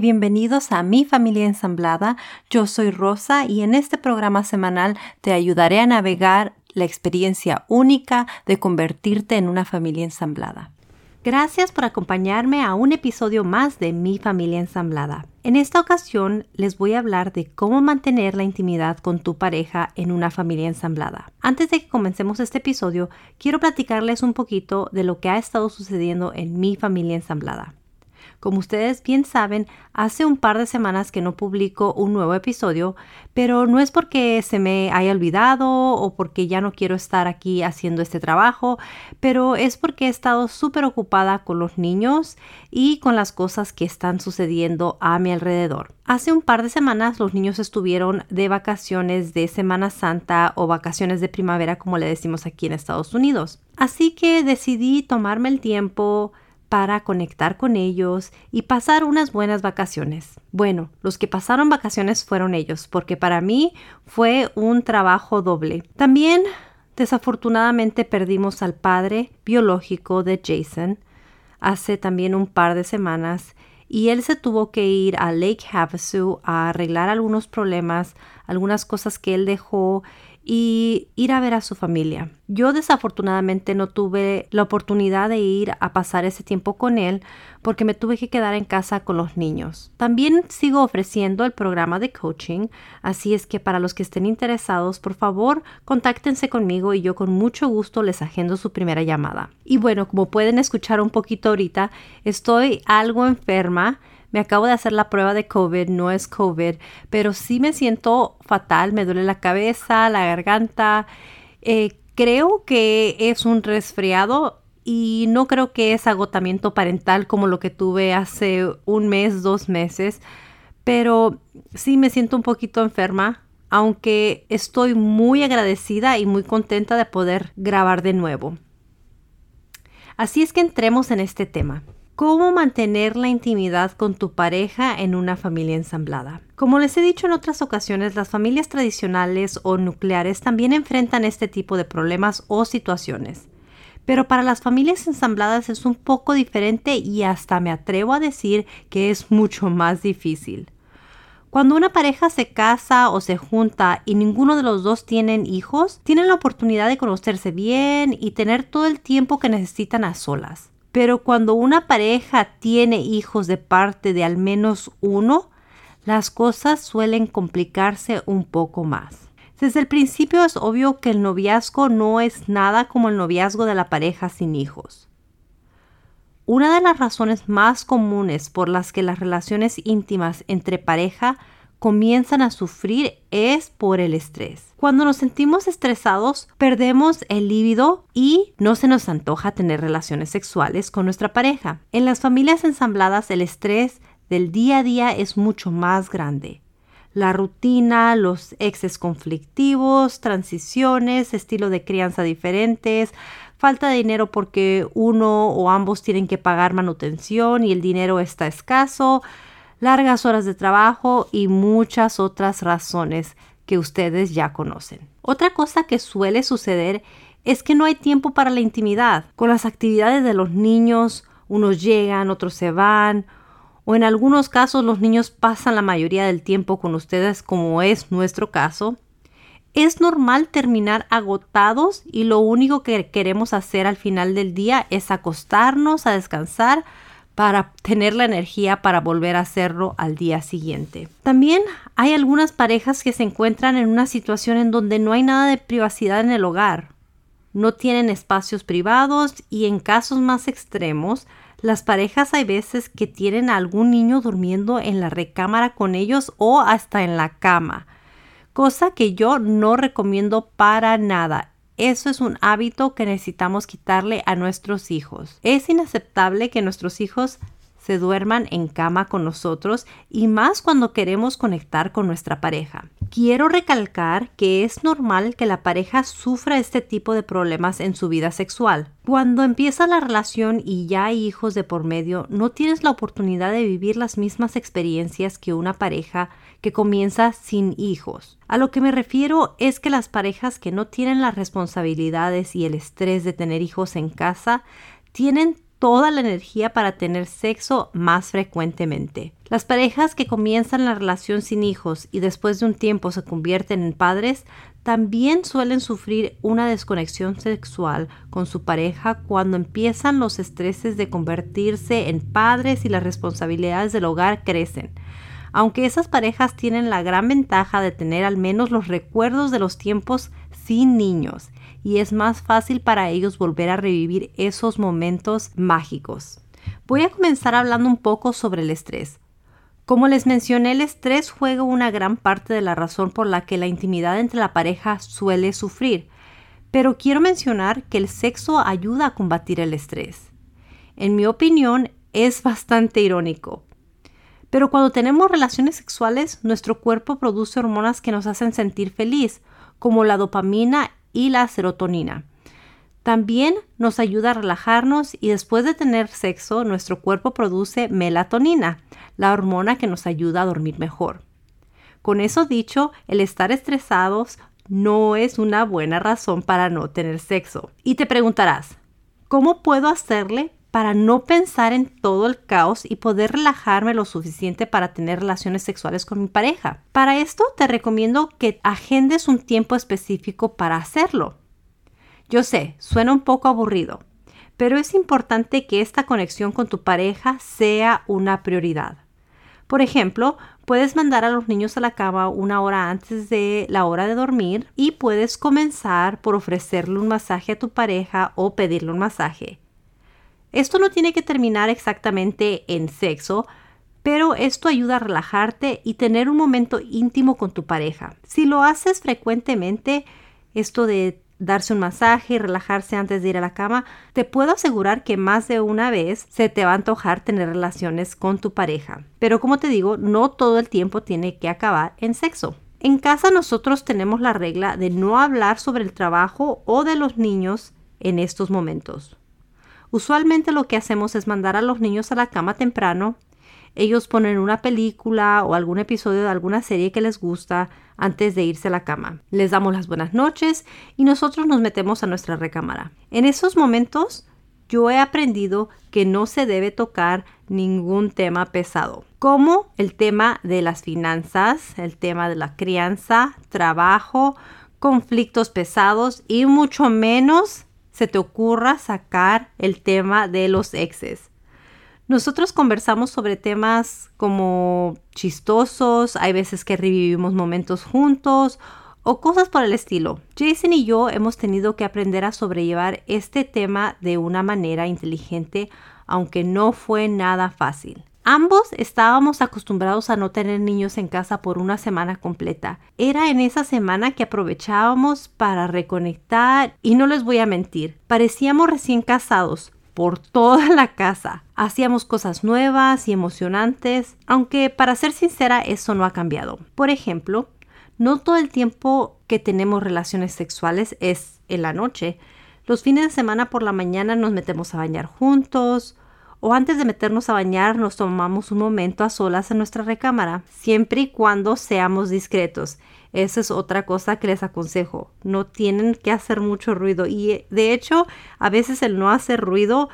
Bienvenidos a Mi Familia Ensamblada. Yo soy Rosa y en este programa semanal te ayudaré a navegar la experiencia única de convertirte en una familia ensamblada. Gracias por acompañarme a un episodio más de Mi Familia Ensamblada. En esta ocasión les voy a hablar de cómo mantener la intimidad con tu pareja en una familia ensamblada. Antes de que comencemos este episodio, quiero platicarles un poquito de lo que ha estado sucediendo en mi familia ensamblada. Como ustedes bien saben, hace un par de semanas que no publico un nuevo episodio, pero no es porque se me haya olvidado o porque ya no quiero estar aquí haciendo este trabajo, pero es porque he estado súper ocupada con los niños y con las cosas que están sucediendo a mi alrededor. Hace un par de semanas los niños estuvieron de vacaciones de Semana Santa o vacaciones de primavera como le decimos aquí en Estados Unidos. Así que decidí tomarme el tiempo para conectar con ellos y pasar unas buenas vacaciones. Bueno, los que pasaron vacaciones fueron ellos, porque para mí fue un trabajo doble. También, desafortunadamente, perdimos al padre biológico de Jason hace también un par de semanas y él se tuvo que ir a Lake Havasu a arreglar algunos problemas, algunas cosas que él dejó y ir a ver a su familia. Yo desafortunadamente no tuve la oportunidad de ir a pasar ese tiempo con él porque me tuve que quedar en casa con los niños. También sigo ofreciendo el programa de coaching, así es que para los que estén interesados, por favor, contáctense conmigo y yo con mucho gusto les agendo su primera llamada. Y bueno, como pueden escuchar un poquito ahorita, estoy algo enferma me acabo de hacer la prueba de COVID, no es COVID, pero sí me siento fatal, me duele la cabeza, la garganta. Eh, creo que es un resfriado y no creo que es agotamiento parental como lo que tuve hace un mes, dos meses, pero sí me siento un poquito enferma, aunque estoy muy agradecida y muy contenta de poder grabar de nuevo. Así es que entremos en este tema. ¿Cómo mantener la intimidad con tu pareja en una familia ensamblada? Como les he dicho en otras ocasiones, las familias tradicionales o nucleares también enfrentan este tipo de problemas o situaciones. Pero para las familias ensambladas es un poco diferente y hasta me atrevo a decir que es mucho más difícil. Cuando una pareja se casa o se junta y ninguno de los dos tienen hijos, tienen la oportunidad de conocerse bien y tener todo el tiempo que necesitan a solas. Pero cuando una pareja tiene hijos de parte de al menos uno, las cosas suelen complicarse un poco más. Desde el principio es obvio que el noviazgo no es nada como el noviazgo de la pareja sin hijos. Una de las razones más comunes por las que las relaciones íntimas entre pareja comienzan a sufrir es por el estrés. Cuando nos sentimos estresados, perdemos el líbido y no se nos antoja tener relaciones sexuales con nuestra pareja. En las familias ensambladas, el estrés del día a día es mucho más grande. La rutina, los exes conflictivos, transiciones, estilo de crianza diferentes, falta de dinero porque uno o ambos tienen que pagar manutención y el dinero está escaso, largas horas de trabajo y muchas otras razones que ustedes ya conocen. Otra cosa que suele suceder es que no hay tiempo para la intimidad. Con las actividades de los niños, unos llegan, otros se van, o en algunos casos los niños pasan la mayoría del tiempo con ustedes como es nuestro caso. Es normal terminar agotados y lo único que queremos hacer al final del día es acostarnos a descansar para tener la energía para volver a hacerlo al día siguiente. También hay algunas parejas que se encuentran en una situación en donde no hay nada de privacidad en el hogar. No tienen espacios privados y en casos más extremos, las parejas hay veces que tienen a algún niño durmiendo en la recámara con ellos o hasta en la cama, cosa que yo no recomiendo para nada. Eso es un hábito que necesitamos quitarle a nuestros hijos. Es inaceptable que nuestros hijos se duerman en cama con nosotros y más cuando queremos conectar con nuestra pareja. Quiero recalcar que es normal que la pareja sufra este tipo de problemas en su vida sexual. Cuando empieza la relación y ya hay hijos de por medio, no tienes la oportunidad de vivir las mismas experiencias que una pareja que comienza sin hijos. A lo que me refiero es que las parejas que no tienen las responsabilidades y el estrés de tener hijos en casa tienen toda la energía para tener sexo más frecuentemente. Las parejas que comienzan la relación sin hijos y después de un tiempo se convierten en padres también suelen sufrir una desconexión sexual con su pareja cuando empiezan los estreses de convertirse en padres y las responsabilidades del hogar crecen. Aunque esas parejas tienen la gran ventaja de tener al menos los recuerdos de los tiempos sin niños y es más fácil para ellos volver a revivir esos momentos mágicos. Voy a comenzar hablando un poco sobre el estrés. Como les mencioné, el estrés juega una gran parte de la razón por la que la intimidad entre la pareja suele sufrir, pero quiero mencionar que el sexo ayuda a combatir el estrés. En mi opinión, es bastante irónico. Pero cuando tenemos relaciones sexuales, nuestro cuerpo produce hormonas que nos hacen sentir feliz, como la dopamina y la serotonina. También nos ayuda a relajarnos y después de tener sexo nuestro cuerpo produce melatonina, la hormona que nos ayuda a dormir mejor. Con eso dicho, el estar estresados no es una buena razón para no tener sexo. Y te preguntarás, ¿cómo puedo hacerle para no pensar en todo el caos y poder relajarme lo suficiente para tener relaciones sexuales con mi pareja? Para esto te recomiendo que agendes un tiempo específico para hacerlo. Yo sé, suena un poco aburrido, pero es importante que esta conexión con tu pareja sea una prioridad. Por ejemplo, puedes mandar a los niños a la cama una hora antes de la hora de dormir y puedes comenzar por ofrecerle un masaje a tu pareja o pedirle un masaje. Esto no tiene que terminar exactamente en sexo, pero esto ayuda a relajarte y tener un momento íntimo con tu pareja. Si lo haces frecuentemente, esto de darse un masaje y relajarse antes de ir a la cama, te puedo asegurar que más de una vez se te va a antojar tener relaciones con tu pareja. Pero como te digo, no todo el tiempo tiene que acabar en sexo. En casa nosotros tenemos la regla de no hablar sobre el trabajo o de los niños en estos momentos. Usualmente lo que hacemos es mandar a los niños a la cama temprano ellos ponen una película o algún episodio de alguna serie que les gusta antes de irse a la cama. Les damos las buenas noches y nosotros nos metemos a nuestra recámara. En esos momentos yo he aprendido que no se debe tocar ningún tema pesado, como el tema de las finanzas, el tema de la crianza, trabajo, conflictos pesados y mucho menos se te ocurra sacar el tema de los exes. Nosotros conversamos sobre temas como chistosos, hay veces que revivimos momentos juntos o cosas por el estilo. Jason y yo hemos tenido que aprender a sobrellevar este tema de una manera inteligente, aunque no fue nada fácil. Ambos estábamos acostumbrados a no tener niños en casa por una semana completa. Era en esa semana que aprovechábamos para reconectar y no les voy a mentir, parecíamos recién casados, por toda la casa. Hacíamos cosas nuevas y emocionantes, aunque para ser sincera eso no ha cambiado. Por ejemplo, no todo el tiempo que tenemos relaciones sexuales es en la noche. Los fines de semana por la mañana nos metemos a bañar juntos o antes de meternos a bañar nos tomamos un momento a solas en nuestra recámara, siempre y cuando seamos discretos. Esa es otra cosa que les aconsejo. No tienen que hacer mucho ruido y de hecho a veces el no hacer ruido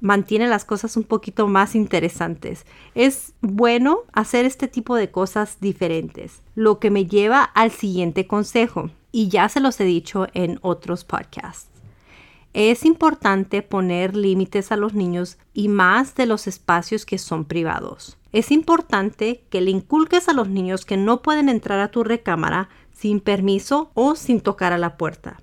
mantiene las cosas un poquito más interesantes. Es bueno hacer este tipo de cosas diferentes, lo que me lleva al siguiente consejo y ya se los he dicho en otros podcasts. Es importante poner límites a los niños y más de los espacios que son privados. Es importante que le inculques a los niños que no pueden entrar a tu recámara sin permiso o sin tocar a la puerta.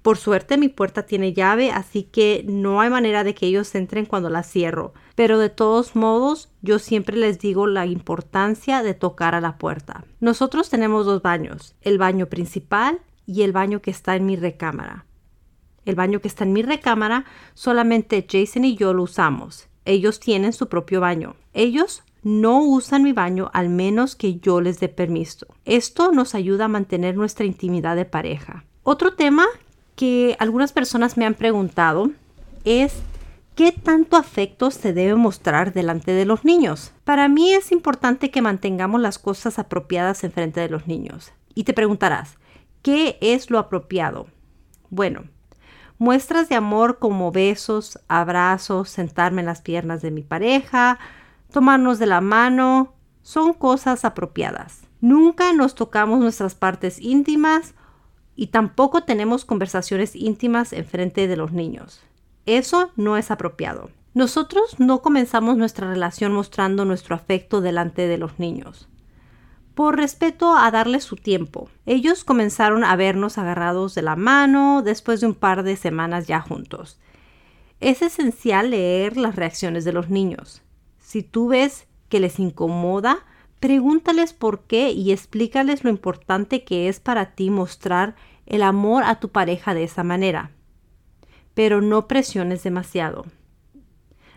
Por suerte mi puerta tiene llave, así que no hay manera de que ellos entren cuando la cierro. Pero de todos modos, yo siempre les digo la importancia de tocar a la puerta. Nosotros tenemos dos baños, el baño principal y el baño que está en mi recámara. El baño que está en mi recámara, solamente Jason y yo lo usamos. Ellos tienen su propio baño. Ellos no usan mi baño al menos que yo les dé permiso. Esto nos ayuda a mantener nuestra intimidad de pareja. Otro tema que algunas personas me han preguntado es ¿qué tanto afecto se debe mostrar delante de los niños? Para mí es importante que mantengamos las cosas apropiadas en frente de los niños. Y te preguntarás, ¿qué es lo apropiado? Bueno, Muestras de amor como besos, abrazos, sentarme en las piernas de mi pareja, tomarnos de la mano, son cosas apropiadas. Nunca nos tocamos nuestras partes íntimas y tampoco tenemos conversaciones íntimas en frente de los niños. Eso no es apropiado. Nosotros no comenzamos nuestra relación mostrando nuestro afecto delante de los niños. Por respeto a darles su tiempo, ellos comenzaron a vernos agarrados de la mano después de un par de semanas ya juntos. Es esencial leer las reacciones de los niños. Si tú ves que les incomoda, pregúntales por qué y explícales lo importante que es para ti mostrar el amor a tu pareja de esa manera. Pero no presiones demasiado.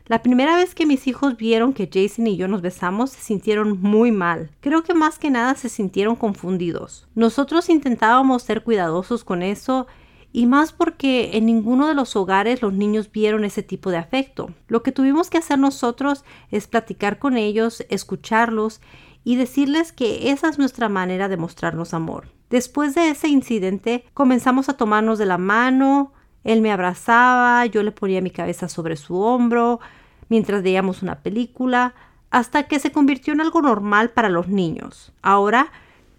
La primera vez que mis hijos vieron que Jason y yo nos besamos, se sintieron muy mal. Creo que más que nada se sintieron confundidos. Nosotros intentábamos ser cuidadosos con eso y más porque en ninguno de los hogares los niños vieron ese tipo de afecto. Lo que tuvimos que hacer nosotros es platicar con ellos, escucharlos y decirles que esa es nuestra manera de mostrarnos amor. Después de ese incidente comenzamos a tomarnos de la mano, él me abrazaba, yo le ponía mi cabeza sobre su hombro mientras veíamos una película, hasta que se convirtió en algo normal para los niños. Ahora,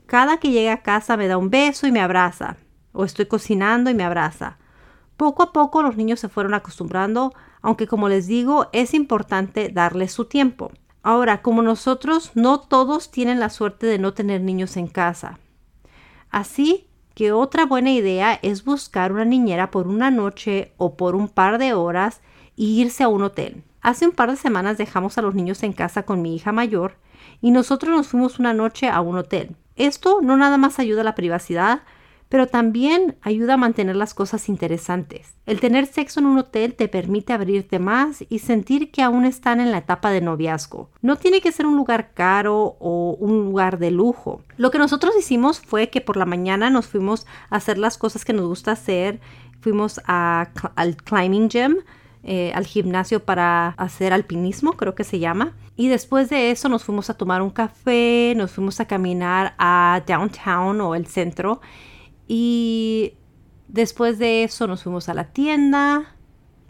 cada que llega a casa me da un beso y me abraza, o estoy cocinando y me abraza. Poco a poco los niños se fueron acostumbrando, aunque como les digo, es importante darles su tiempo. Ahora, como nosotros, no todos tienen la suerte de no tener niños en casa. Así que otra buena idea es buscar una niñera por una noche o por un par de horas y irse a un hotel. Hace un par de semanas dejamos a los niños en casa con mi hija mayor y nosotros nos fuimos una noche a un hotel. Esto no nada más ayuda a la privacidad, pero también ayuda a mantener las cosas interesantes. El tener sexo en un hotel te permite abrirte más y sentir que aún están en la etapa de noviazgo. No tiene que ser un lugar caro o un lugar de lujo. Lo que nosotros hicimos fue que por la mañana nos fuimos a hacer las cosas que nos gusta hacer. Fuimos al climbing gym. Eh, al gimnasio para hacer alpinismo, creo que se llama. Y después de eso nos fuimos a tomar un café, nos fuimos a caminar a downtown o el centro y después de eso nos fuimos a la tienda,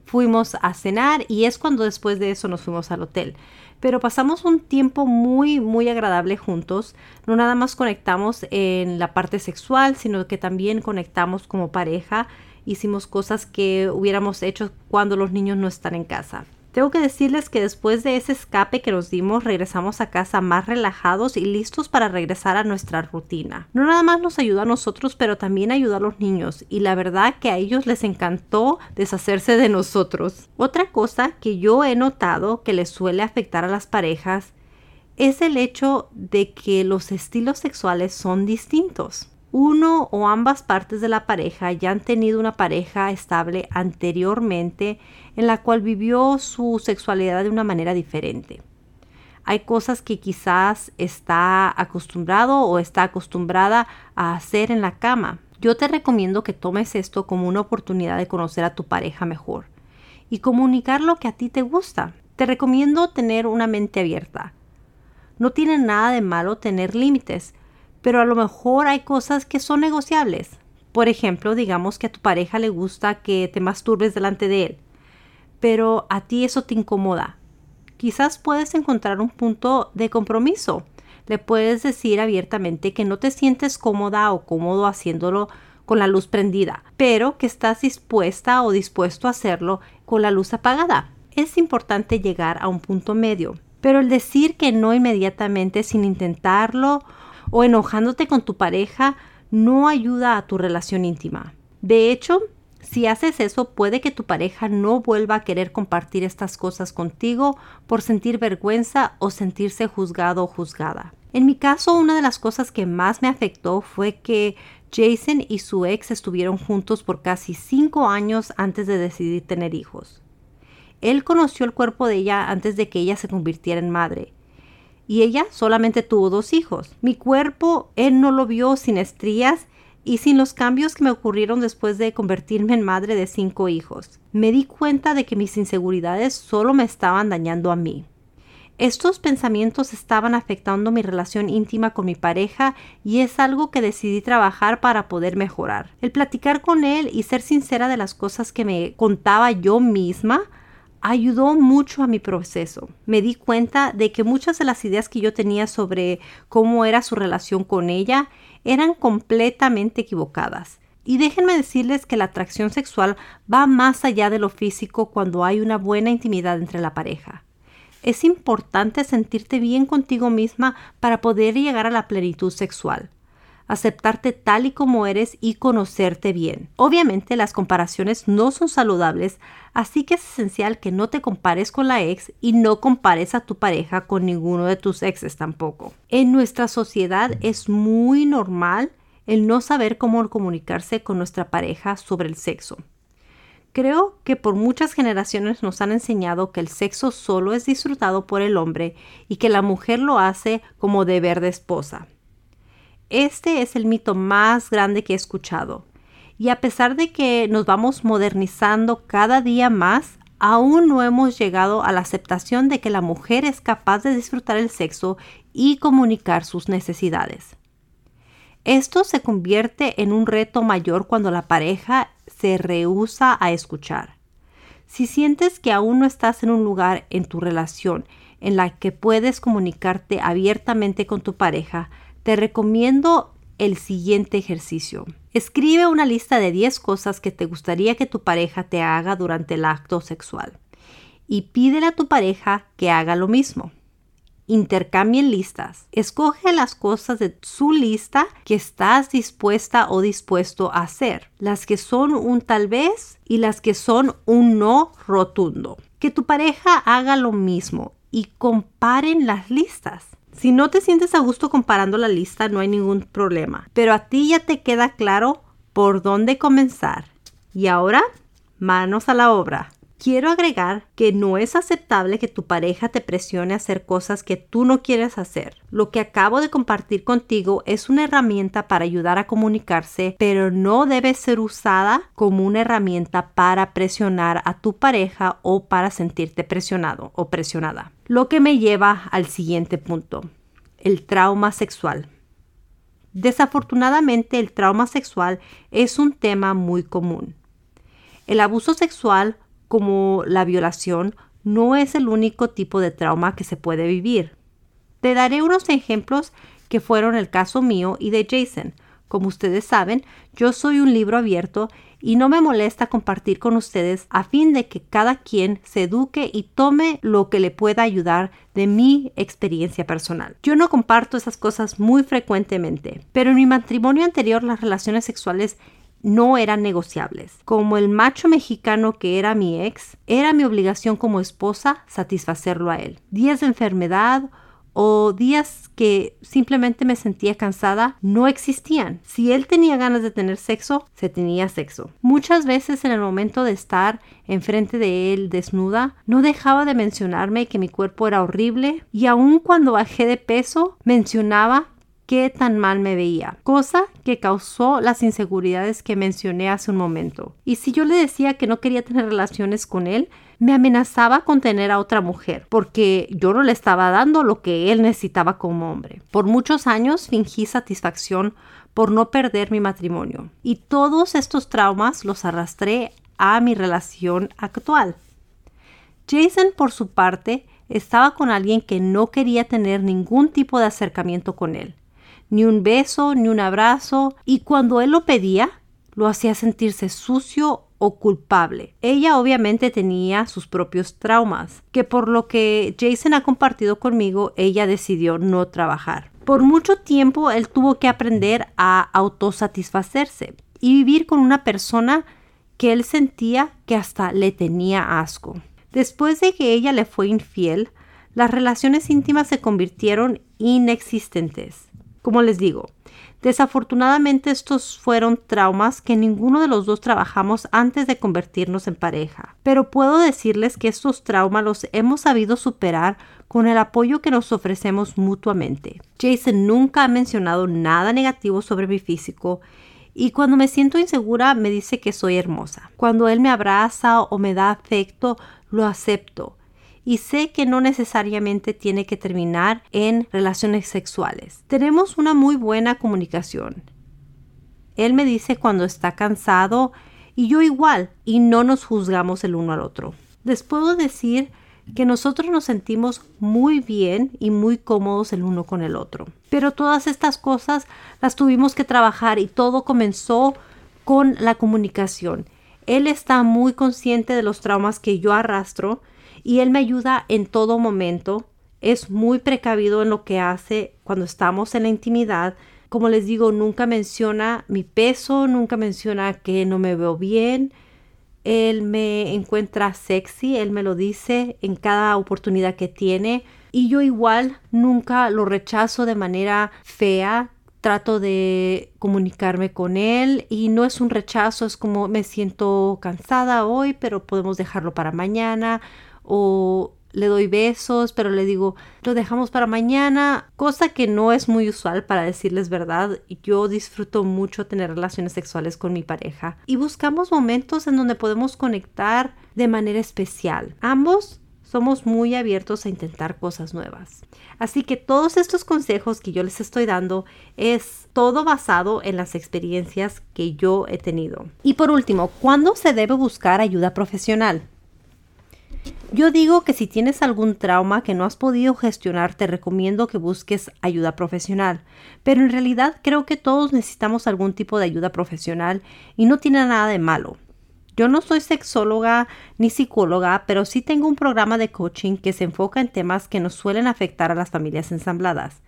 fuimos a cenar y es cuando después de eso nos fuimos al hotel. Pero pasamos un tiempo muy, muy agradable juntos. No nada más conectamos en la parte sexual, sino que también conectamos como pareja. Hicimos cosas que hubiéramos hecho cuando los niños no están en casa. Tengo que decirles que después de ese escape que nos dimos, regresamos a casa más relajados y listos para regresar a nuestra rutina. No nada más nos ayudó a nosotros, pero también ayudó a los niños y la verdad que a ellos les encantó deshacerse de nosotros. Otra cosa que yo he notado que les suele afectar a las parejas es el hecho de que los estilos sexuales son distintos uno o ambas partes de la pareja ya han tenido una pareja estable anteriormente en la cual vivió su sexualidad de una manera diferente. Hay cosas que quizás está acostumbrado o está acostumbrada a hacer en la cama. Yo te recomiendo que tomes esto como una oportunidad de conocer a tu pareja mejor y comunicar lo que a ti te gusta. Te recomiendo tener una mente abierta. No tiene nada de malo tener límites, pero a lo mejor hay cosas que son negociables. Por ejemplo, digamos que a tu pareja le gusta que te masturbes delante de él, pero a ti eso te incomoda. Quizás puedes encontrar un punto de compromiso. Le puedes decir abiertamente que no te sientes cómoda o cómodo haciéndolo con la luz prendida, pero que estás dispuesta o dispuesto a hacerlo con la luz apagada. Es importante llegar a un punto medio, pero el decir que no inmediatamente sin intentarlo o enojándote con tu pareja no ayuda a tu relación íntima. De hecho, si haces eso, puede que tu pareja no vuelva a querer compartir estas cosas contigo por sentir vergüenza o sentirse juzgado o juzgada. En mi caso, una de las cosas que más me afectó fue que Jason y su ex estuvieron juntos por casi cinco años antes de decidir tener hijos. Él conoció el cuerpo de ella antes de que ella se convirtiera en madre y ella solamente tuvo dos hijos. Mi cuerpo, él no lo vio sin estrías y sin los cambios que me ocurrieron después de convertirme en madre de cinco hijos. Me di cuenta de que mis inseguridades solo me estaban dañando a mí. Estos pensamientos estaban afectando mi relación íntima con mi pareja y es algo que decidí trabajar para poder mejorar. El platicar con él y ser sincera de las cosas que me contaba yo misma ayudó mucho a mi proceso. Me di cuenta de que muchas de las ideas que yo tenía sobre cómo era su relación con ella eran completamente equivocadas. Y déjenme decirles que la atracción sexual va más allá de lo físico cuando hay una buena intimidad entre la pareja. Es importante sentirte bien contigo misma para poder llegar a la plenitud sexual aceptarte tal y como eres y conocerte bien. Obviamente las comparaciones no son saludables, así que es esencial que no te compares con la ex y no compares a tu pareja con ninguno de tus exes tampoco. En nuestra sociedad es muy normal el no saber cómo comunicarse con nuestra pareja sobre el sexo. Creo que por muchas generaciones nos han enseñado que el sexo solo es disfrutado por el hombre y que la mujer lo hace como deber de esposa. Este es el mito más grande que he escuchado. Y a pesar de que nos vamos modernizando cada día más, aún no hemos llegado a la aceptación de que la mujer es capaz de disfrutar el sexo y comunicar sus necesidades. Esto se convierte en un reto mayor cuando la pareja se rehúsa a escuchar. Si sientes que aún no estás en un lugar en tu relación en la que puedes comunicarte abiertamente con tu pareja, te recomiendo el siguiente ejercicio. Escribe una lista de 10 cosas que te gustaría que tu pareja te haga durante el acto sexual y pídele a tu pareja que haga lo mismo intercambien listas. Escoge las cosas de su lista que estás dispuesta o dispuesto a hacer. Las que son un tal vez y las que son un no rotundo. Que tu pareja haga lo mismo y comparen las listas. Si no te sientes a gusto comparando la lista, no hay ningún problema. Pero a ti ya te queda claro por dónde comenzar. Y ahora, manos a la obra. Quiero agregar que no es aceptable que tu pareja te presione a hacer cosas que tú no quieres hacer. Lo que acabo de compartir contigo es una herramienta para ayudar a comunicarse, pero no debe ser usada como una herramienta para presionar a tu pareja o para sentirte presionado o presionada. Lo que me lleva al siguiente punto, el trauma sexual. Desafortunadamente el trauma sexual es un tema muy común. El abuso sexual como la violación no es el único tipo de trauma que se puede vivir. Te daré unos ejemplos que fueron el caso mío y de Jason. Como ustedes saben, yo soy un libro abierto y no me molesta compartir con ustedes a fin de que cada quien se eduque y tome lo que le pueda ayudar de mi experiencia personal. Yo no comparto esas cosas muy frecuentemente, pero en mi matrimonio anterior las relaciones sexuales no eran negociables. Como el macho mexicano que era mi ex, era mi obligación como esposa satisfacerlo a él. Días de enfermedad o días que simplemente me sentía cansada no existían. Si él tenía ganas de tener sexo, se tenía sexo. Muchas veces en el momento de estar enfrente de él desnuda, no dejaba de mencionarme que mi cuerpo era horrible y aun cuando bajé de peso, mencionaba qué tan mal me veía, cosa que causó las inseguridades que mencioné hace un momento. Y si yo le decía que no quería tener relaciones con él, me amenazaba con tener a otra mujer, porque yo no le estaba dando lo que él necesitaba como hombre. Por muchos años fingí satisfacción por no perder mi matrimonio. Y todos estos traumas los arrastré a mi relación actual. Jason, por su parte, estaba con alguien que no quería tener ningún tipo de acercamiento con él ni un beso, ni un abrazo, y cuando él lo pedía, lo hacía sentirse sucio o culpable. Ella obviamente tenía sus propios traumas, que por lo que Jason ha compartido conmigo, ella decidió no trabajar. Por mucho tiempo él tuvo que aprender a autosatisfacerse y vivir con una persona que él sentía que hasta le tenía asco. Después de que ella le fue infiel, las relaciones íntimas se convirtieron inexistentes. Como les digo, desafortunadamente estos fueron traumas que ninguno de los dos trabajamos antes de convertirnos en pareja. Pero puedo decirles que estos traumas los hemos sabido superar con el apoyo que nos ofrecemos mutuamente. Jason nunca ha mencionado nada negativo sobre mi físico y cuando me siento insegura me dice que soy hermosa. Cuando él me abraza o me da afecto, lo acepto y sé que no necesariamente tiene que terminar en relaciones sexuales. Tenemos una muy buena comunicación. Él me dice cuando está cansado y yo igual y no nos juzgamos el uno al otro. Les puedo decir que nosotros nos sentimos muy bien y muy cómodos el uno con el otro. Pero todas estas cosas las tuvimos que trabajar y todo comenzó con la comunicación. Él está muy consciente de los traumas que yo arrastro y él me ayuda en todo momento. Es muy precavido en lo que hace cuando estamos en la intimidad. Como les digo, nunca menciona mi peso, nunca menciona que no me veo bien. Él me encuentra sexy, él me lo dice en cada oportunidad que tiene. Y yo igual nunca lo rechazo de manera fea, trato de comunicarme con él y no es un rechazo, es como me siento cansada hoy, pero podemos dejarlo para mañana o le doy besos, pero le digo, lo dejamos para mañana, cosa que no es muy usual para decirles verdad. Yo disfruto mucho tener relaciones sexuales con mi pareja y buscamos momentos en donde podemos conectar de manera especial. Ambos somos muy abiertos a intentar cosas nuevas. Así que todos estos consejos que yo les estoy dando es todo basado en las experiencias que yo he tenido. Y por último, ¿cuándo se debe buscar ayuda profesional? Yo digo que si tienes algún trauma que no has podido gestionar, te recomiendo que busques ayuda profesional. Pero en realidad creo que todos necesitamos algún tipo de ayuda profesional y no tiene nada de malo. Yo no soy sexóloga ni psicóloga, pero sí tengo un programa de coaching que se enfoca en temas que nos suelen afectar a las familias ensambladas.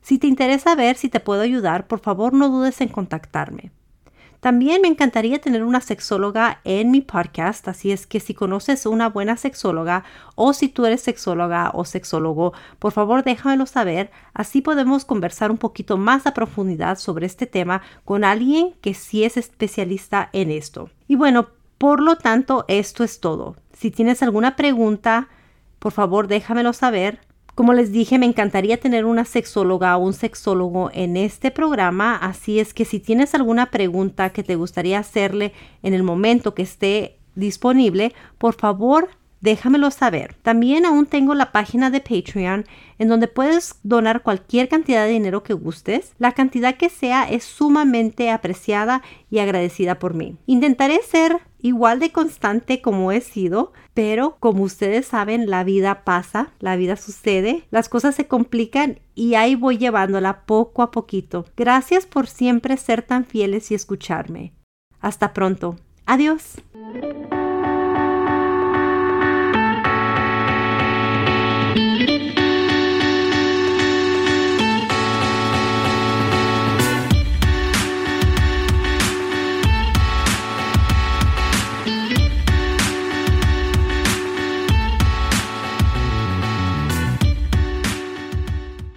Si te interesa ver si te puedo ayudar, por favor no dudes en contactarme. También me encantaría tener una sexóloga en mi podcast, así es que si conoces una buena sexóloga o si tú eres sexóloga o sexólogo, por favor déjamelo saber, así podemos conversar un poquito más a profundidad sobre este tema con alguien que sí es especialista en esto. Y bueno, por lo tanto, esto es todo. Si tienes alguna pregunta, por favor déjamelo saber. Como les dije, me encantaría tener una sexóloga o un sexólogo en este programa, así es que si tienes alguna pregunta que te gustaría hacerle en el momento que esté disponible, por favor déjamelo saber. También aún tengo la página de Patreon en donde puedes donar cualquier cantidad de dinero que gustes. La cantidad que sea es sumamente apreciada y agradecida por mí. Intentaré ser igual de constante como he sido, pero como ustedes saben, la vida pasa, la vida sucede, las cosas se complican y ahí voy llevándola poco a poquito. Gracias por siempre ser tan fieles y escucharme. Hasta pronto. Adiós.